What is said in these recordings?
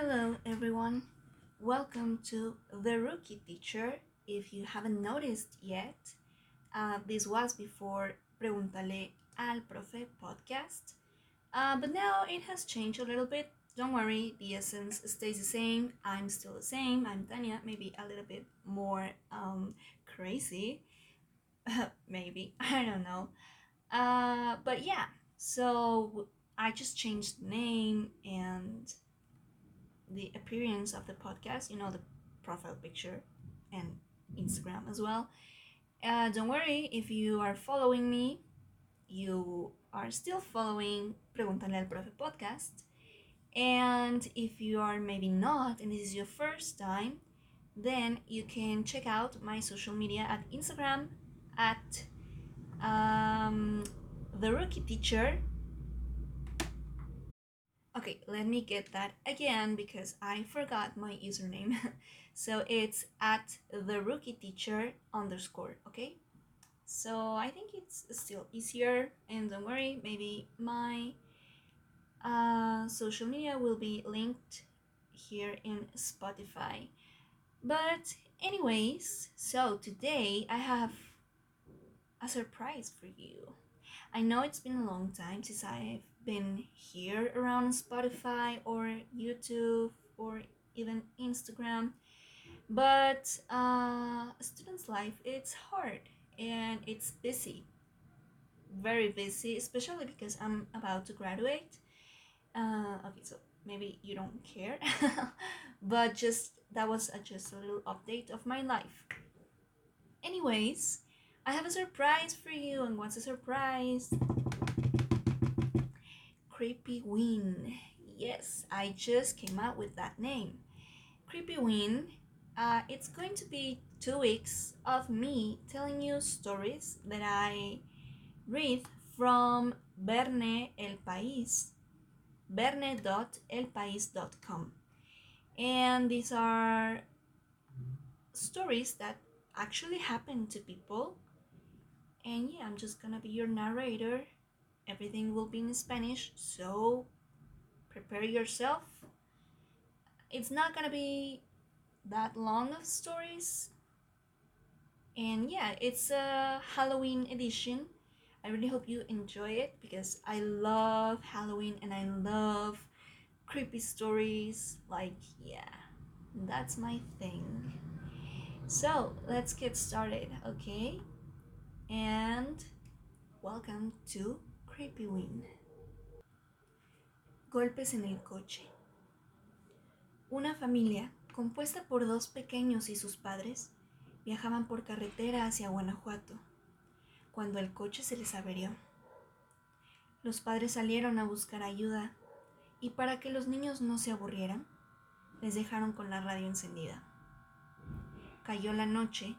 Hello, everyone. Welcome to The Rookie Teacher. If you haven't noticed yet, uh, this was before Pregúntale al Profe podcast. Uh, but now it has changed a little bit. Don't worry, the essence stays the same. I'm still the same. I'm Tania, maybe a little bit more um, crazy. maybe. I don't know. Uh, but yeah, so I just changed the name and the appearance of the podcast, you know, the profile picture and Instagram as well. Uh, don't worry, if you are following me, you are still following Pregúntale al Profe podcast. And if you are maybe not, and this is your first time, then you can check out my social media at Instagram at um, the rookie teacher Okay, let me get that again because I forgot my username. so it's at the rookie teacher underscore, okay? So I think it's still easier, and don't worry, maybe my uh, social media will be linked here in Spotify. But, anyways, so today I have a surprise for you. I know it's been a long time since I've been here around Spotify or YouTube or even Instagram. But uh, student's life, it's hard and it's busy. Very busy, especially because I'm about to graduate. Uh, okay, so maybe you don't care, but just that was a, just a little update of my life. Anyways, I have a surprise for you, and what's a surprise? Creepyween. Yes, I just came out with that name. Creepyween. Uh, it's going to be two weeks of me telling you stories that I read from Verne El País, verne.elpaís.com. And these are stories that actually happen to people. And yeah, I'm just gonna be your narrator everything will be in Spanish, so prepare yourself. It's not gonna be that long of stories. And yeah, it's a Halloween edition. I really hope you enjoy it because I love Halloween and I love creepy stories. Like, yeah, that's my thing. So let's get started, okay? And welcome to Creepy Wind. Golpes en el coche. Una familia, compuesta por dos pequeños y sus padres, viajaban por carretera hacia Guanajuato, cuando el coche se les averió. Los padres salieron a buscar ayuda y para que los niños no se aburrieran, les dejaron con la radio encendida. Cayó la noche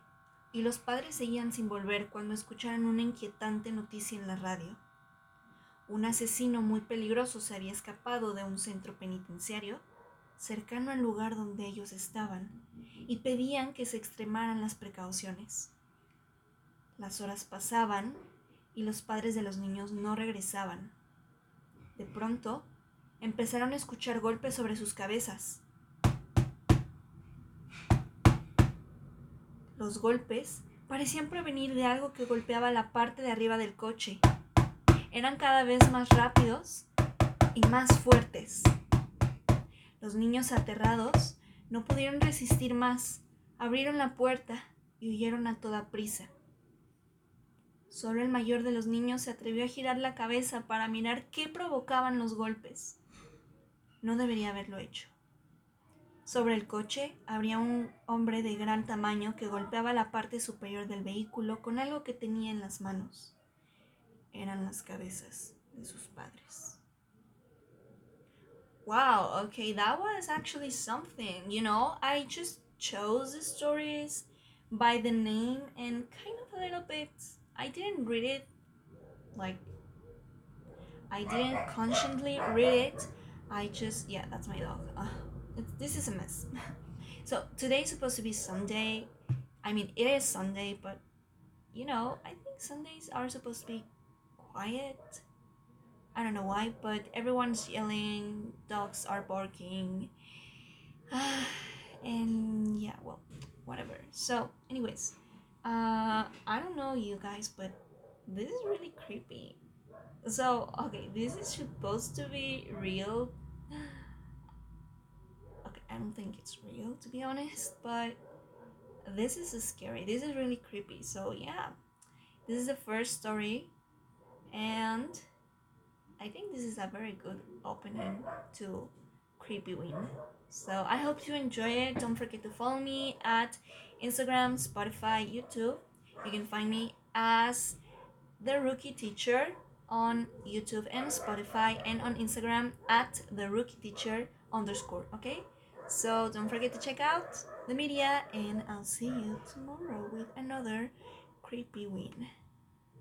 y los padres seguían sin volver cuando escucharon una inquietante noticia en la radio un asesino muy peligroso se había escapado de un centro penitenciario cercano al lugar donde ellos estaban y pedían que se extremaran las precauciones. Las horas pasaban y los padres de los niños no regresaban. De pronto, empezaron a escuchar golpes sobre sus cabezas. Los golpes parecían provenir de algo que golpeaba la parte de arriba del coche eran cada vez más rápidos y más fuertes. Los niños aterrados no pudieron resistir más, abrieron la puerta y huyeron a toda prisa. Solo el mayor de los niños se atrevió a girar la cabeza para mirar qué provocaban los golpes. No debería haberlo hecho. Sobre el coche habría un hombre de gran tamaño que golpeaba la parte superior del vehículo con algo que tenía en las manos eran las cabezas de sus padres. Wow, okay, that was actually something. You know, I just chose the stories by the name and kind of a little bit. I didn't read it like I didn't consciously read it. I just yeah, that's my dog. Uh, this is a mess. so today's supposed to be Sunday. I mean, it is Sunday, but you know, I think Sundays are supposed to be quiet. I don't know why, but everyone's yelling, dogs are barking, and yeah, well, whatever. So, anyways, uh, I don't know you guys, but this is really creepy. So, okay, this is supposed to be real. Okay, I don't think it's real to be honest, but this is scary. This is really creepy. So, yeah, this is the first story, and I think this is a very good opening to Creepyween. So I hope you enjoy it. Don't forget to follow me at Instagram, Spotify, YouTube. You can find me as the Rookie Teacher on YouTube and Spotify and on Instagram at the Rookie Teacher underscore. Okay? So don't forget to check out the media and I'll see you tomorrow with another Creepyween.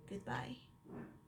Goodbye.